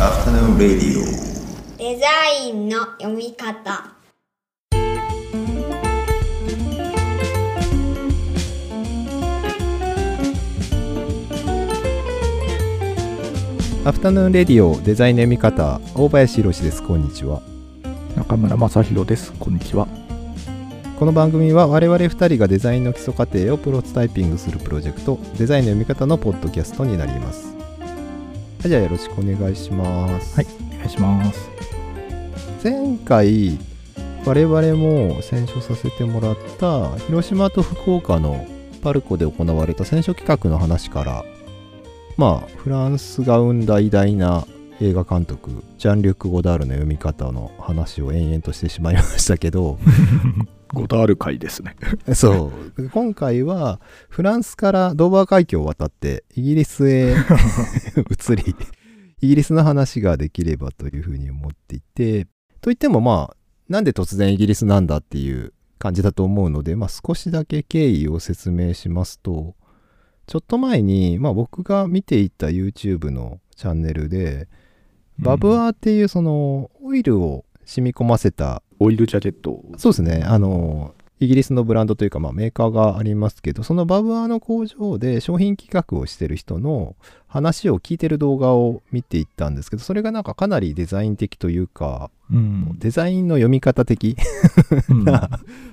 Afternoon Radio. デザインの読み方。アフタヌーンレディオデザインの読み方。大林博です。こんにちは。中村正弘です。こんにちは。この番組は我々2人がデザインの基礎過程をプロトタイピングするプロジェクトデザインの読み方のポッドキャストになりますはいじゃあよろしくお願いしますはい、お願いします。前回我々も選書させてもらった広島と福岡のパルコで行われた選書企画の話からまあフランスが生んだ偉大な映画監督ジャン・リュック・ゴダールの読み方の話を延々としてしまいましたけど ゴダール会ですね。そう今回はフランスからドーバー海峡を渡ってイギリスへ 移りイギリスの話ができればというふうに思っていてといってもまあなんで突然イギリスなんだっていう感じだと思うので、まあ、少しだけ経緯を説明しますとちょっと前に、まあ、僕が見ていた YouTube のチャンネルで、バブアーっていうそのオイルを染み込ませたオイルジャケット。そうですね。あの、イギリスのブランドというか、まあ、メーカーがありますけど、そのバブアーの工場で商品企画をしてる人の話を聞いてる動画を見ていったんですけど、それがなんかかなりデザイン的というか、うん。デザインの読み方的うん な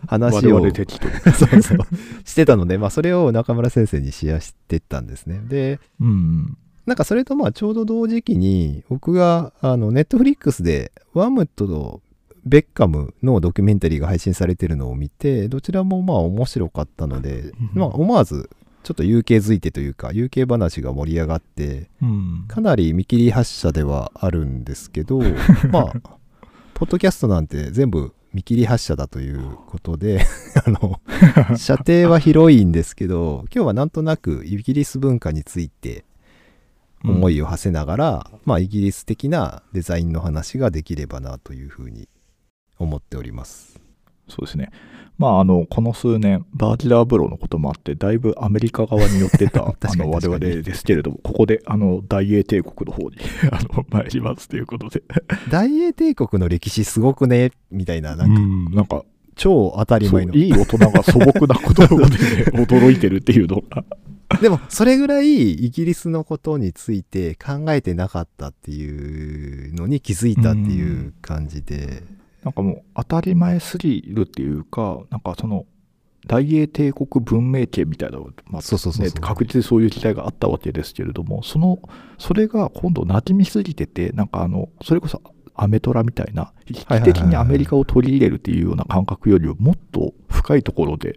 話我を。そうそうしてたので、まあ、それを中村先生にシェアしてったんですね。で、うん。なんかそれとまあちょうど同時期に僕があのネットフリックスでワムとベッカムのドキュメンタリーが配信されてるのを見てどちらもまあ面白かったので、うんまあ思わずちょっと UK づいてというか UK 話が盛り上がってうん。かなり見切り発車ではあるんですけど まあポッドキャストなんて全部見切り発車だということで あの射程は広いんですけど今日はなんとなくイギリス文化について思いを馳せながら、まあイギリス的なデザインの話ができればなというふうに思っております。そうですね。まあ、あの、この数年、バーキラー風呂のこともあって、だいぶアメリカ側に寄ってた、あの、我々ですけれども、ここで、あの、大英帝国の方に、あの、参りますということで。大英帝国の歴史すごくね、みたいな、なんかうん、なんか、超当たり前の。いい大人が素朴なことで、驚いてるっていうのが。でも、それぐらいイギリスのことについて考えてなかったっていうのに気づいたっていう感じで。なんかもう当たり前すぎるっていうか、なんかその大英帝国文明圏みたいなまあそうそうそうそう。ね、確実にそういう時代があったわけですけれども、そのそれが今度馴染みすぎてて、なんかあのそれこそアメトラみたいな、意識的にアメリカを取り入れるっていうような感覚よりももっと深いところで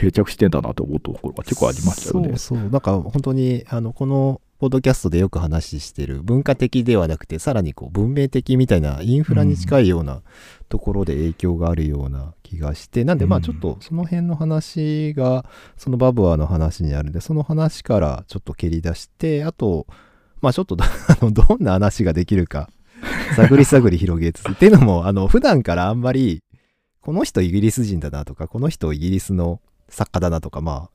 定着してんだなと思うところが結構ありましたよね。そうそう。なんか本当に、あの、この、ポッドキャストでよく話してる文化的ではなくて、さらにこう文明的みたいなインフラに近いようなところで影響があるような気がして、なんでまあうんちょっとその辺の話が、そのバブアーの話にあるんで、その話からちょっと蹴り出して、あと、まあちょっと あの、どんな話ができるか、探り探り広げつつ、っていうのも、あの、普段からあんまり、この人イギリス人だなとか、この人イギリスの作家だなとか、まあ、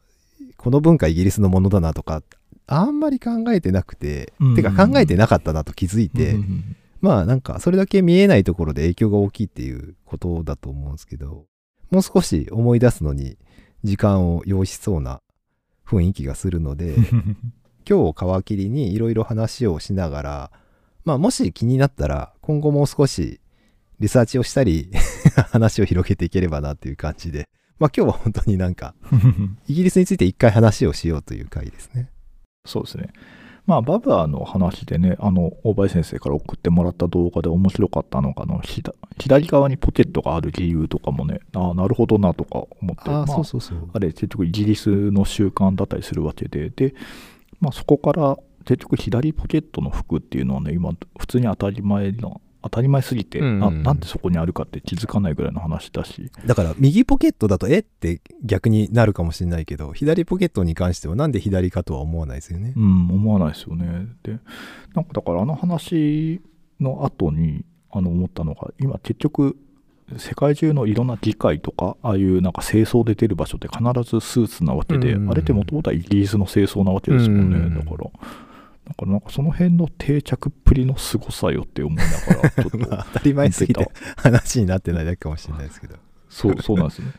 この文化イギリスのものだなとか、あんまり考えてなくて、うんてか考えてなかったなと気づいて、うんまあなんかそれだけ見えないところで影響が大きいっていうことだと思うんですけど、もう少し思い出すのに時間を要しそうな雰囲気がするので、今日皮切りにいろいろ話をしながら、まあもし気になったら今後もう少しリサーチをしたり 話を広げていければなっていう感じで、まあ今日は本当になんか イギリスについて一回話をしようという回ですね。そうですね。まあ、バブアーの話でね、あの、大林先生から送ってもらった動画で面白かったのが、あの、左側にポケットがある理由とかもね、ああ、なるほどなとか思って、ああ、まそうそうそう。あれ、結局イギリスの習慣だったりするわけで、で、まあ、そこから、結局左ポケットの服っていうのはね、今、普通に当たり前の、当たり前すぎて、うんななんでそこにあるかって気づかないぐらいの話だし、だから右ポケットだとえって逆になるかもしれないけど左ポケットに関してはなんで左かとは思わないですよね。うん、思わないですよね。で、なんかだからあの話の後にあの思ったのが、今結局、世界中のいろんな議会とか、ああいうなんか清掃で出る場所って必ずスーツなわけで、うんあれってもともとはイギリスの清掃なわけですもんね。うんだから、だからなんかその辺の定着っぷりの凄さよって思いながら、ちょっとま あ当たり前すぎて話になってないだけかもしれないですけど。そう、そうなんですね。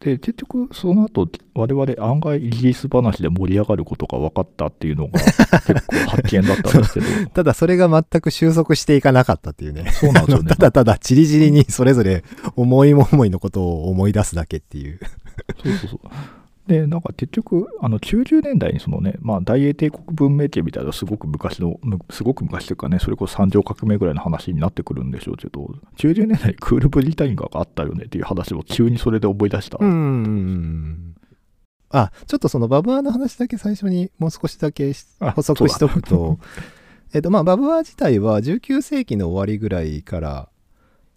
で、結局、その後、我々案外イギリス話で盛り上がることが分かったっていうのが結構発見だったんですけど、ただそれが全く収束していかなかったっていうね。そうなんですよねた。だただチリチリにそれぞれ思いも思いのことを思い出すだけっていう。そうそうそう。で、なんか結局、あの90年代にそのね、まあ、大英帝国文明期みたいなすごく昔の、むすごく昔というかね、それこそ三条革命ぐらいの話になってくるんでしょうけど、90年代にクールブリタニカがあったよねっていう話を急にそれで思い出した。うん。あ、ちょっとそのバブアーの話だけ最初にもう少しだけ補足しとくそうと、えっとまあバブアー自体は19世紀の終わりぐらいから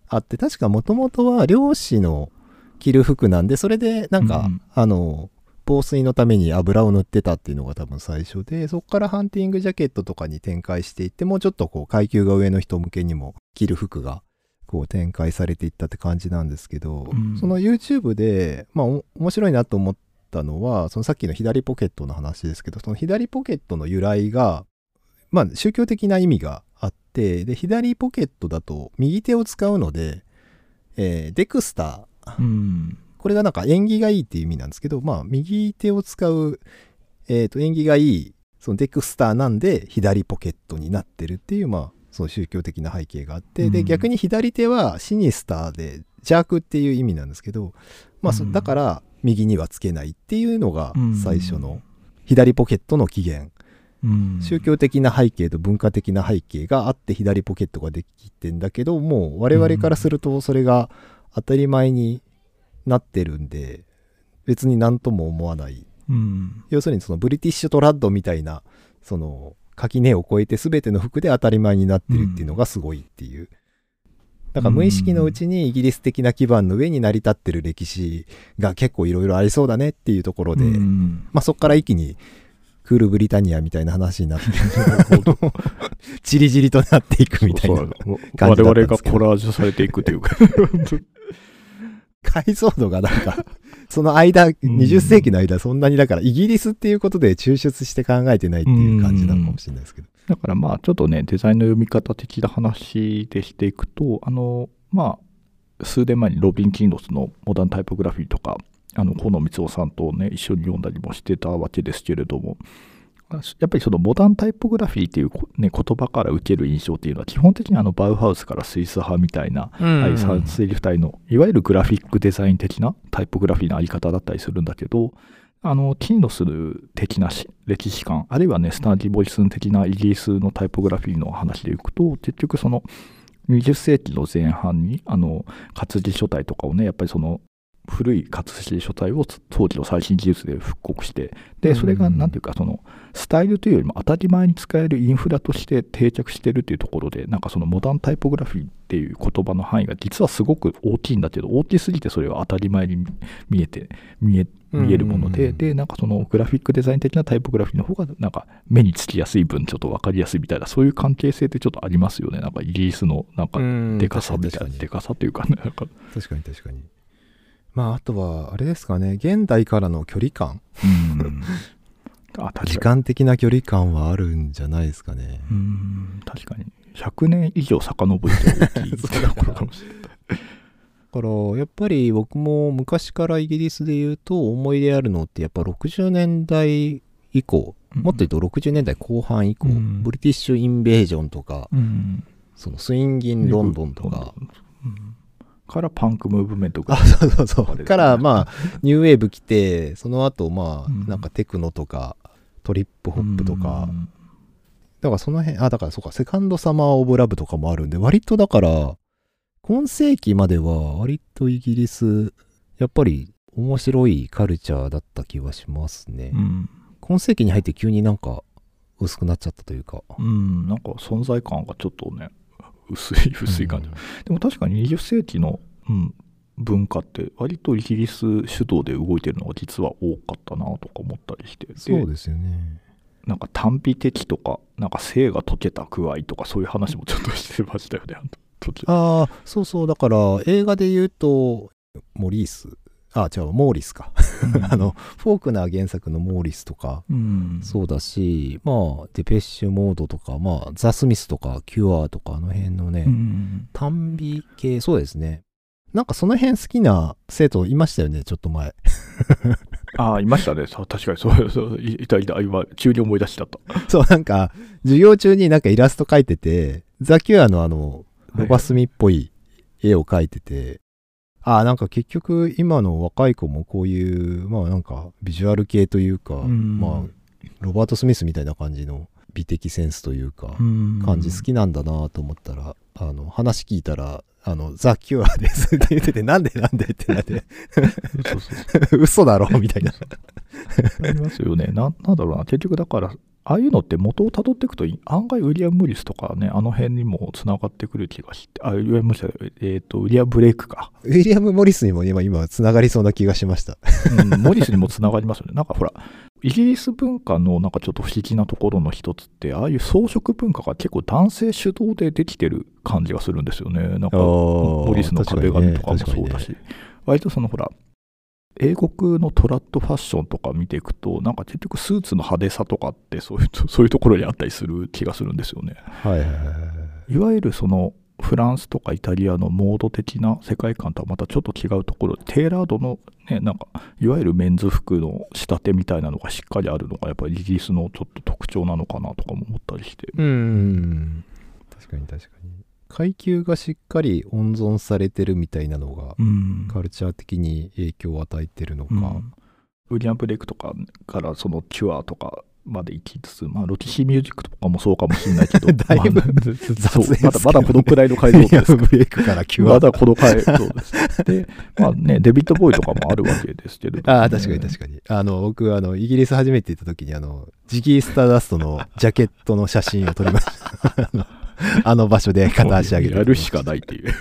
あって、確かもともとは漁師の着る服なんで、それでなんか、うんあの、防水のために油を塗ってたっていうのが多分最初で、そこからハンティングジャケットとかに展開していって、もうちょっとこう階級が上の人向けにも着る服がこう展開されていったって感じなんですけど、うんその YouTube で、まあお面白いなと思ったのは、そのさっきの左ポケットの話ですけど、その左ポケットの由来が、まあ宗教的な意味があって、で、左ポケットだと右手を使うので、えーデクスター、うん。これがなんか縁起がいいっていう意味なんですけど、まあ、右手を使う、えーと、縁起がいい、そのデクスターなんで、左ポケットになってるっていう、まあ、その宗教的な背景があって、で、うん。逆に左手はシニスターで邪悪っていう意味なんですけど、まあ、そうん。だから、右にはつけないっていうのがうん最初の左ポケットの起源。うん。宗教的な背景と文化的な背景があって左ポケットができてんだけどもう我々からするとそれが当たり前になってるんで別に何とも思わないうん。要するにそのブリティッシュトラッドみたいなその垣根を越えて全ての服で当たり前になってるっていうのがすごいっていう。だから無意識のうちにイギリス的な基盤の上に成り立ってる歴史が結構いろいろありそうだねっていうところで、うんまあそこから一気にクールブリタニアみたいな話になって、じりじりとなっていくみたいな感我々じだったんですけどがコラージュされていくというか。解像度がなんか、その間、20世紀の間、そんなにだから、イギリスっていうことで抽出して考えてないっていう感じなのかもしれないですけど。だからまあちょっとねデザインの読み方的な話でしていくとあのまあ数年前にロビン・キンドスのモダンタイポグラフィーとかあの河野光夫さんとね一緒に読んだりもしてたわけですけれどもやっぱりそのモダンタイポグラフィーっていう、ね、言葉から受ける印象っていうのは基本的にあのバウハウスからスイス派みたいなああいうサンセリフ体のいわゆるグラフィックデザイン的なタイポグラフィーのあり方だったりするんだけどあのキンロス的な歴史観あるいはねスタンリー・モリスン的なイギリスのタイポグラフィーの話でいくと結局その20世紀の前半にあの活字書体とかをねやっぱりその古い活字書体を当時の最新技術で復刻してでそれがうん何ていうかそのスタイルというよりも当たり前に使えるインフラとして定着してるっていうところでなんかそのモダンタイポグラフィーっていう言葉の範囲が実はすごく大きいんだけど大きすぎてそれは当たり前に見えて見え見えるもので、うんでなんかそのグラフィックデザイン的なタイポグラフィーの方がなんか目につきやすい分ちょっと分かりやすいみたいなそういう関係性ってちょっとありますよね。なんかイギリスのなんかうん。でかさみたいなでかさというかねなんか。確かに確かに。まあ、あとは、あれですかね、現代からの距離感、うん。時間的な距離感はあるんじゃないですかね。うん確かに。100年以上遡って大きい そうだところかもしれないだから、やっぱり僕も昔からイギリスで言うと思い出あるのって、やっぱ60年代以降、もっと言うと60年代後半以降、うん。ブリティッシュインベージョンとか、うん。そのスインギンロンドンとか、うんからパンクムーブメントがあ、そうそうそう。から、まあ、ニューウェーブ来て、その後、まあ、うんなんかテクノとか、トリップホップとか、うんだからその辺、あ、だからそうか、セカンドサマーオブラブとかもあるんで、割とだから、今世紀までは割とイギリス、やっぱり面白いカルチャーだった気はしますね。うん今世紀に入って急になんか薄くなっちゃったというか。うん、なんか存在感がちょっとね、薄い、薄い感じ。うんでも確かに20世紀の、うん、文化って、割とイギリス主導で動いてるのが実は多かったなとか思ったりして、でそうですよね。なんか短美的とか、なんか性が溶けた具合とか、そういう話もちょっとしてましたよね、あの途中。ああ、そうそう、だから映画で言うと、モリース、あ違うモーリスか あのフォークナー原作のモーリスとかうん、そうだしまあデペッシュモードとかまあザ・スミスとかキュアとかあの辺のね、うん短美系そうですねなんかその辺好きな生徒いましたよねちょっと前 ああ、いましたね。そう確かにそうそう。いいたいた。今、急に思い出しちゃった。そうなんか授業中になんかイラスト描いててザ・キュアのあのロバスミっぽい絵を描いてて、ああなんか結局今の若い子もこういうまあなんかビジュアル系というか、うんまあロバート・スミスみたいな感じの美的センスというか、感感じ好きなんだなと思ったら、あの話聞いたらあのザ・キュアですって言っててなんでなんでってなって。嘘 だろみたいな ありますよね。ななんだろうな。結局だから、ああいうのって元をたどっていくと、案外ウィリアム・ムリスとかね、あの辺にもつながってくる気がして、あ、ウィリアム・ムリスえっ、と、ウィリアム・ブレイクか。ウィリアム・モリスにも今今つながりそうな気がしましたうん、モリスにもつながりますよね。なんかほら、イギリス文化のなんかちょっと不思議なところの一つって、ああいう装飾文化が結構男性主導でできてる感じがするんですよね。なんか、ーモリスの壁紙とかもそうだし、割とそのほら、英国のトラッドファッションとか見ていくと、なんか結局スーツの派手さとかってそういう そういうところにあったりする気がするんですよね。はいはいはいわゆるそのフランスとかイタリアのモード的な世界観とはまたちょっと違うところ。テーラードのねなんかいわゆるメンズ服の仕立てみたいなのがしっかりあるのがやっぱりイギリスのちょっと特徴なのかなとかも思ったりして。うん。確かに確かに階級がしっかり温存されてるみたいなのがうん。カルチャー的に影響を与えてるのか、うん。ウィリアム・ブレイクとかからそのキュアとかまで行きつつ、まあ、ロキシーミュージックとかもそうかもしれないけど。だいぶまあまだまだこのくらいの解像ですブレイクからキュア。まだこの回、そうです。で、まあね、デビッド・ボーイとかもあるわけですけれども、ああ確かに確かに。あの僕あのイギリス初めて行った時にあのジギー・スターダストのジャケットの写真を撮りました あの場所で片足上げてやるしかないっていう。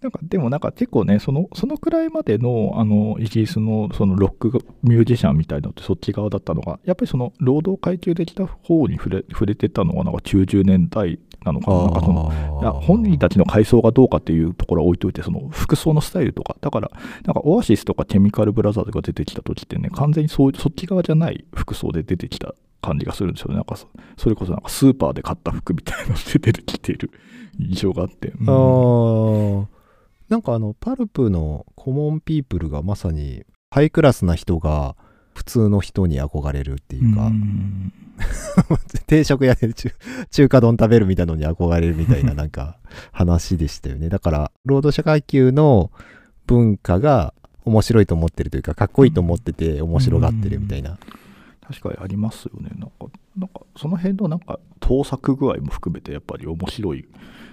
なんかでもなんか結構ねそのそのくらいまでのあのイギリスのそのロックミュージシャンみたいなのってそっち側だったのがやっぱりその労働階級できた方に触れ触れてたのがなんか90年代なのかななんかそのいや本人たちの階層がどうかっていうところは置いといてその服装のスタイルとかだからなんかオアシスとかケミカルブラザーズが出てきた時ってね完全にそうそっち側じゃない服装で出てきた感じがするんですよね。なんかそそれこそなんかスーパーで買った服みたいなので出てきている 印象があって、うん。あー。なんかあのパルプのコモンピープルがまさにハイクラスな人が普通の人に憧れるっていうか、うん。定食屋で中中華丼食べるみたいなのに憧れるみたいな なんか話でしたよね。だから労働者階級の文化が面白いと思ってるというかかっこいいと思ってて面白がってるみたいな、確かにありますよね。なんかなんかその辺のなんか盗作具合も含めてやっぱり面白い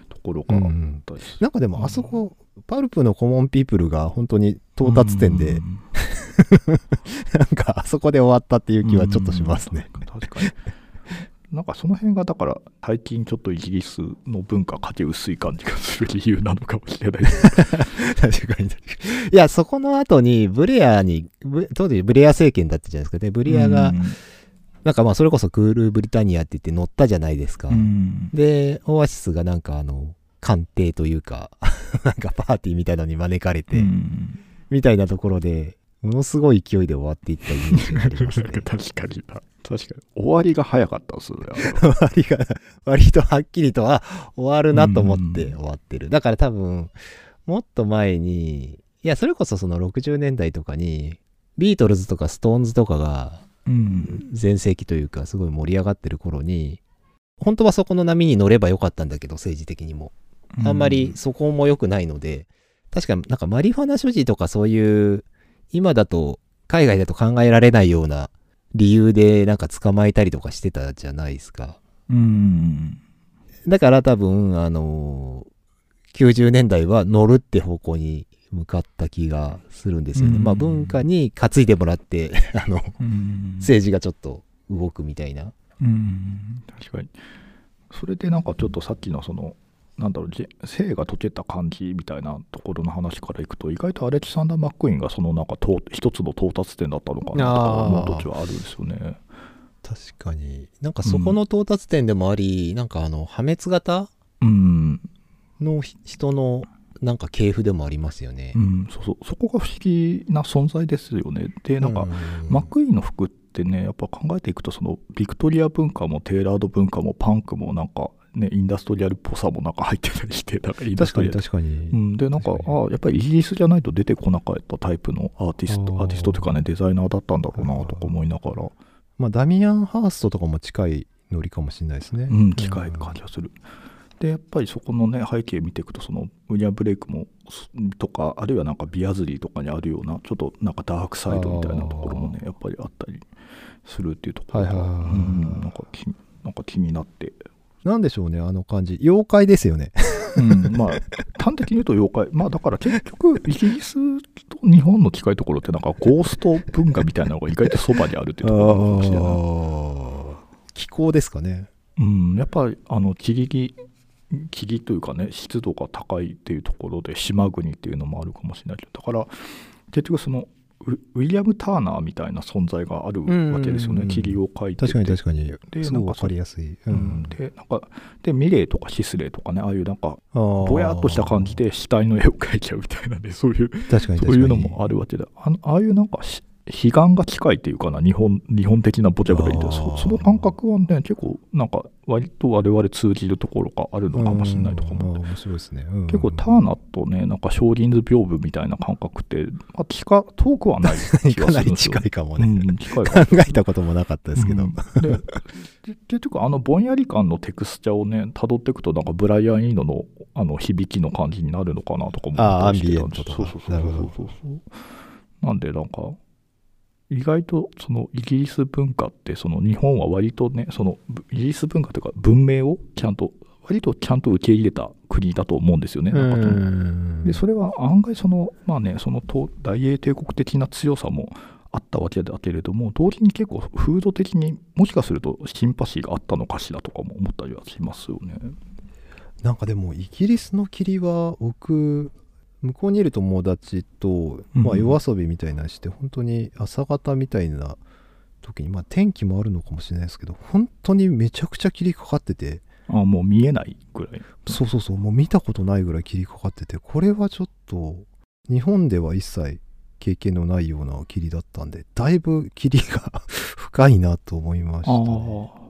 ところがあったりする。なんかでもあそこ、パルプのコモンピープルが本当に到達点で、うん。なんかあそこで終わったっていう気はちょっとしますね。うん。確かに。なんかその辺がだから最近ちょっとイギリスの文化かけ薄い感じがする理由なのかもしれない。確かに確かに。いや、そこの後にブレアに、ブ当時ブレア政権だったじゃないですか。で、ブレアが、なんかまあそれこそクールブリタニアって言って乗ったじゃないですか。うんで、オアシスがなんかあの、官邸というか、なんかパーティーみたいなのに招かれて、うんみたいなところで、ものすごい勢いで終わっていったイメージがありますね。確かにな。確かに。終わりが早かったですね。終わりが、割とはっきりとは終わるなと思ってうん終わってる。だから多分、もっと前に、いや、それこそその60年代とかに、ビートルズとかストーンズとかがうん。全盛期というか、すごい盛り上がってる頃に、本当はそこの波に乗ればよかったんだけど、政治的にも。あんまりそこも良くないので、確かなんかマリファナ所持とかそういう、今だと、海外だと考えられないような理由でなんか捕まえたりとかしてたじゃないですか。うん。だから多分、あのー90年代は乗るって方向に向かった気がするんですよね。うんまあ文化に担いでもらって、あの、うん政治がちょっと動くみたいな。うん。確かに。それでなんかちょっとさっきのその、なんだろう、じ性が解けた感じみたいなところの話からいくと、意外とアレキサンダー・マックイーンがそのなんかと一つの到達点だったのかなとか思う途中はあるんですよね。確かに。なんかそこの到達点でもあり、なんかあの、破滅型うん。のひ人のなんか系譜でもありますよねう。ん、そうそうそこが不思議な存在ですよねでなんか、うマックイーンの服ってねやっぱ考えていくとそのビクトリア文化もテーラード文化もパンクもなんかねインダストリアルっぽさもなんか入ってたりしてなんかインダス確かにトリアル。確かに。うん、でなんかあやっぱりイギリスじゃないと出てこなかったタイプのアーティストアーティストというかねデザイナーだったんだろうなとか思いながら、まあ、ダミアン・ハーストとかも近いノリかもしれないですね。うん、近い感じがする。でやっぱりそこのね背景見ていくとそのウィリアム・ブレイクもすとかあるいはなんかビアズリーとかにあるようなちょっとなんかダークサイドみたいなところもねやっぱりあったりするっていうところが、はいはいうんなんか気なんか気になって、なんでしょうね、あの感じ。妖怪ですよね。うん、まあ端的に言うと妖怪まあだから結局イギリスと日本の近いところってなんかゴースト文化みたいなのが意外とそばにあるっていうところなのかもしれない。気候ですかね。うん、やっぱりあの霧木霧というかね湿度が高いっていうところで島国っていうのもあるかもしれないけどだから結局そのウウィリアム・ターナーみたいな存在があるわけですようんうん。うんね。霧を描いてて。確かに確かに。ですなんかごいわかりやすい。ううん。ん、でなんかでミレーとかシスレーとかねああいうなんかぼぼやっとした感じで死体の絵を描いちゃうみたいなねそういう確かに確かに。そういうのもあるわけで。あのああいうなんかし彼岸が近いっていうかな日本日本的なボキャブラリー。でそその感覚はね結構なんか割と我々通じるところがあるのかもしれないとか思って。うんあー面白いですね。うん。結構ターナーとねなんか少林図屏風みたいな感覚って、まあ、近遠くはない気がかなりするんですよ。近いかもうね。ん、近いか考えたこともなかったですけど。うん。でで結局あのぼんやり感のテクスチャをね辿っていくとなんかブライアン・イーノのあの響きの感じになるのかなとか思ったりしてたんですそうそうそうそうそうなんでなんか意外とそのイギリス文化ってその日本は割とねそのぶイギリス文化というか文明をちゃんと割とちゃんと受け入れた国だと思うんですよね。でそれは案外そのまあねその東大英帝国的な強さもあったわけだけれども同時に結構風土的にもしかするとシンパシーがあったのかしらとかも思ったりはしますよね。なんかでもイギリスの霧は僕向こうにいる友達と、まあ、うん夜遊びみたいなのして本当に朝方みたいな時にまあ天気もあるのかもしれないですけど本当にめちゃくちゃ霧かかっててあもう見えないぐらい。そうそうそうもう見たことないぐらい霧かかっててこれはちょっと日本では一切経験のないような霧だったんでだいぶ霧が 深いなと思いましたね。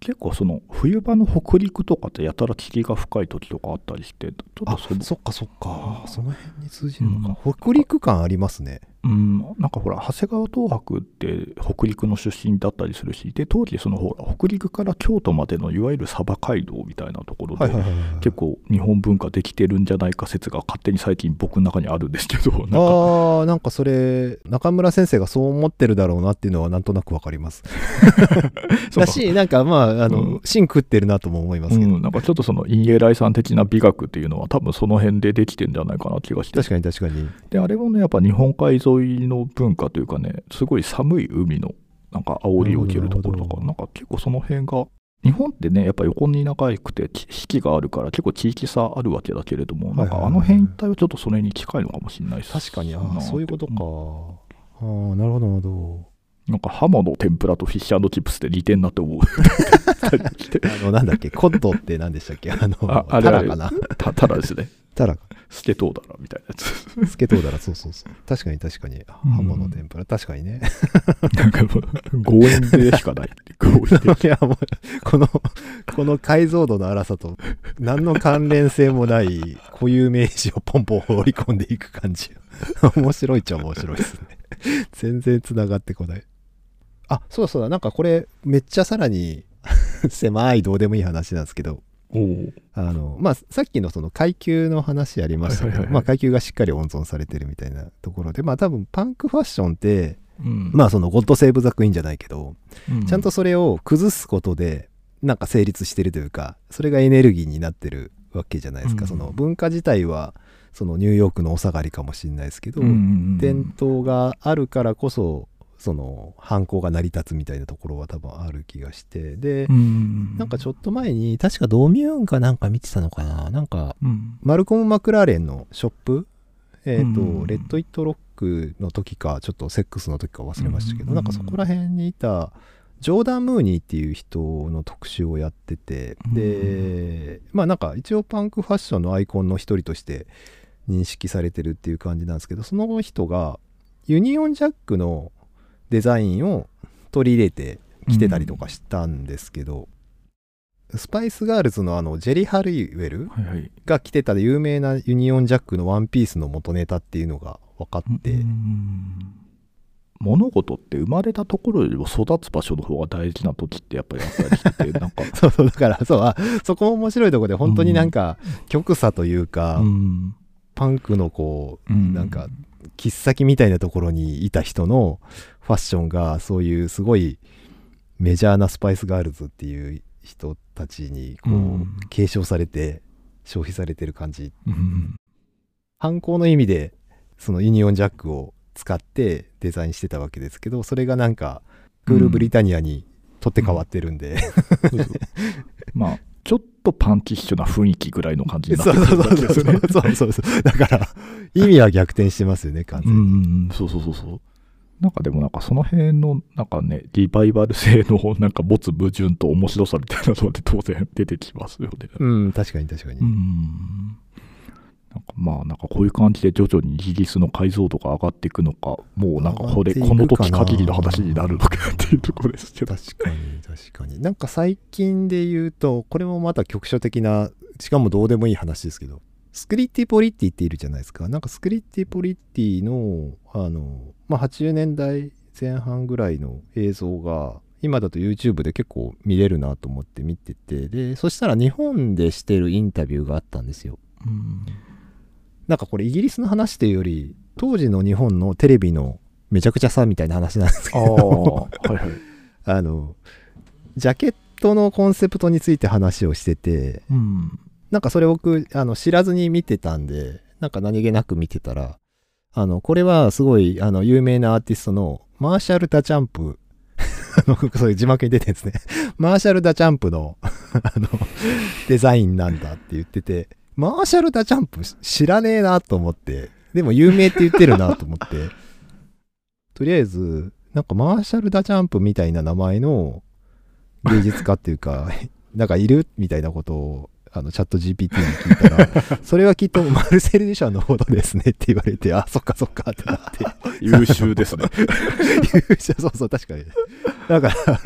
あ結構その冬場の北陸とかってやたら霧が深い時とかあったりしてちょっあとそのそっかそっか。その辺に通じるのか、北陸感ありますねうん、なんかほら長谷川東博って北陸の出身だったりするしで当時そのほら北陸から京都までのいわゆる鯖街道みたいなところで、結構日本文化できてるんじゃないか説が勝手に最近僕の中にあるんですけどああなんかそれ中村先生がそう思ってるだろうなっていうのはなんとなくわかります。だしなんかまああの、うん。芯食ってるなとも思いますけど、うん、なんかちょっとその陰影来さん的な美学っていうのは多分その辺でできてんじゃないかな気がして。確かに確かに。であれもねやっぱ日本海沿いの文化というかねすごい寒い海のなんか煽りを受けるところとかなんか結構その辺が日本ってねやっぱ横に長くてき四季があるから結構地域差あるわけだけれども、はいはいはい。なんかあの辺一帯はちょっとそれに近いのかもしれないです確かにあそういうことか、ん。ああなるほどなるほなんかハモの天ぷらとフィッシュチップスって似てんなって思う。ど あのなんだっけ？コットって何でしたっけ？あのああれタラかな？たただですね。タラか。スケトウダラみたいなやつ。スケトウダラそうそうそう。確かに確かに。うんハモの天ぷら。確かにね。なんかもう強引でしかない強引で。いやもうこのこの解像度の荒さと何の関連性もない固有名詞をポンポン放り込んでいく感じ。面白いっちゃ面白いですね。全然つながってこないあそうだそうだ。なんかこれめっちゃさらに 狭いどうでもいい話なんですけど。あのまあさっきのその階級の話ありましたけはいはいはいはい。どまあ階級がしっかり温存されてるみたいなところでまあ多分パンクファッションってうん。まあそのゴッドセーブ・ザ・クイーンじゃないけどうん。ちゃんとそれを崩すことでなんか成立してるというかそれがエネルギーになってるわけじゃないですか、うん。その文化自体はそのニューヨークのお下がりかもしれないですけど、うんうんうん。伝統があるからこそその犯行が成り立つみたいなところは多分ある気がして。で、うんなんかちょっと前に確かドミューンかなんか見てたのかな。なんかうん。マルコム・マクラーレンのショップ？えっ、と、うんレッド・イット・ロックの時かちょっとセックスの時か忘れましたけど、うんなんかそこら辺にいたジョーダン・ムーニーっていう人の特集をやってて、で、まあなんか一応パンクファッションのアイコンの一人として認識されてるっていう感じなんですけど、その人がユニオンジャックのデザインを取り入れてきてたりとかしたんですけど、スパイスガールズのあのジェリー・ハリウェル。が着てた有名なユニオンジャックのワンピースの元ネタっていうのが分かって、うん物事って生まれたところよりも育つ場所の方が大事な時ってやっぱりあったりしてて、なんか、そうそうだからそうあそこも面白いところで本当になんか極左というか、うん。パンクのこううん。なんか切っ先みたいなところにいた人のファッションがそういうすごいメジャーなスパイスガールズっていう人たちにこう、うん。継承されて消費されてる感じ。うん。犯行の意味でそのユニオンジャックを使ってデザインしてたわけですけどそれがなんかクールブリタニアに取って変わってるんで、そうそうまあ、ちょっとパンキッシュな雰囲気ぐらいの感じになってそうそうくるわけそうですよね。そうそうそうだから意味は逆転してますよね完全に、ん、そうそうそうそう。なんかでもなんかその辺のなんかね、リバイバル性のなんか持つ矛盾と面白さみたいなのって当然出てきますよね。うん、確かに確かに、うん。なんかまあなんかこういう感じで徐々にイギリスの解像度が上がっていくのか、もうなんかこれ、この時限りの話になるのかっていうところですけど。確かに。確かになんか最近で言うとこれもまた局所的なしかもどうでもいい話ですけどスクリッティポリッティっているじゃないですか。なんかスクリッティポリッティのあの、まあ、80年代前半ぐらいの映像が今だと YouTube で結構見れるなと思って見ててでそしたら日本でしてるインタビューがあったんですよ。うんなんかこれイギリスの話っていうより当時の日本のテレビのめちゃくちゃさみたいな話なんですけどはいはい。あのジャケットのコンセプトについて話をしててうん。なんかそれ僕あの知らずに見てたんでなんか何気なく見てたらあのこれはすごいあの有名なアーティストのマーシャル・ダ・チャンプ あのそういう字幕に出てるんですねマーシャル・ダ・チャンプの あのデザインなんだって言っててマーシャル・ダ・チャンプ知らねえなと思ってでも有名って言ってるなと思って。とりあえずなんかマーシャル・ダ・チャンプみたいな名前の芸術家っていうか なんかいるみたいなことをあのチャット GPT に聞いたら それはきっとマルセル・デュシャンのほどですねって言われてあそっかそっかってなって。優秀ですね。そうそう確かに。だから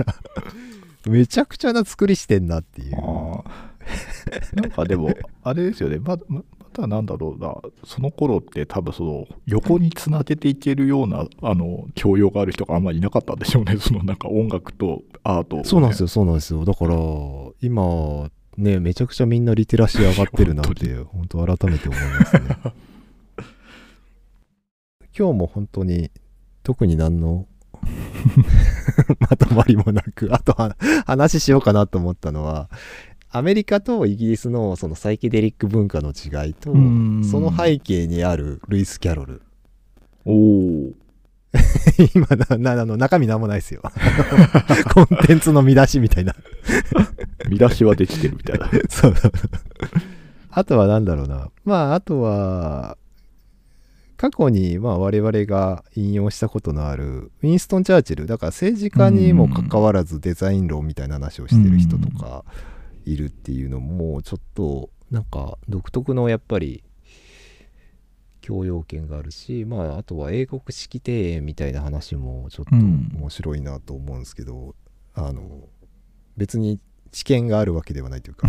めちゃくちゃな作りしてんなっていう なんかでも、あれですよね、まままたなんだろうな、その頃って多分その横につなげていけるようなあの教養がある人があんまりいなかったんでしょうね、そのなんか音楽とアートをね、そうなんですよそうなんですよ。だから今ねめちゃくちゃみんなリテラシー上がってるなって本当改めて思いますね。今日も本当に特に何のまとまりもなくあとは話しようかなと思ったのはアメリカとイギリスのそのサイケデリック文化の違いとうん。その背景にあるルイス・キャロル。おお、今ななあの中身なんもないですよ。コンテンツの見出しみたいな。見出しはできてるみたいな。そう。そうあとは何だろうな。まああとは過去にまあ我々が引用したことのあるウィンストン・チャーチルだから政治家にもかかわらずデザイン論みたいな話をしてる人とかいるっていうのもちょっとなんか独特のやっぱり教養権があるしまああとは英国式庭園みたいな話もちょっとうん。面白いなと思うんですけど、あの別に知見があるわけではないというか。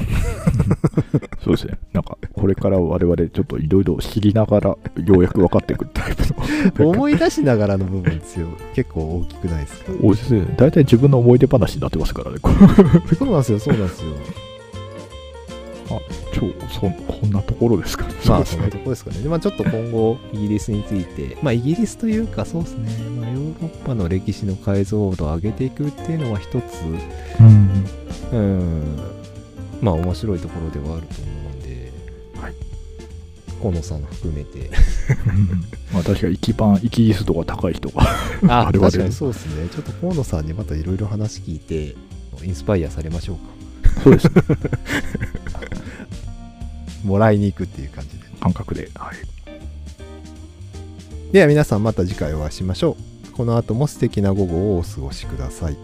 そうですね、なんかこれから我々ちょっといろいろ知りながらようやく分かってくるタイプの。思い出しながらの部分強い結構大きくないですか？大体自分の思い出話になってますからね、そうなんですよそうなんですよ超そこんなところですか？ね。まあそんなとこですかね。でまあちょっと今後イギリスについてまあイギリスというかそうですね、まあ、ヨーロッパの歴史の解像度を上げていくっていうのは一つうんうん。まあ面白いところではあると思うんで、はい、河野さん含めて。まあ確かに一番イギリス度が高い人が あ 我々確かにそうですね。ちょっと河野さんにまたいろいろ話聞いてインスパイアされましょうか。そうですね もらいに行くっていう感じで。感覚で、はい、では皆さんまた次回お会いしましょう。この後も素敵な午後をお過ごしください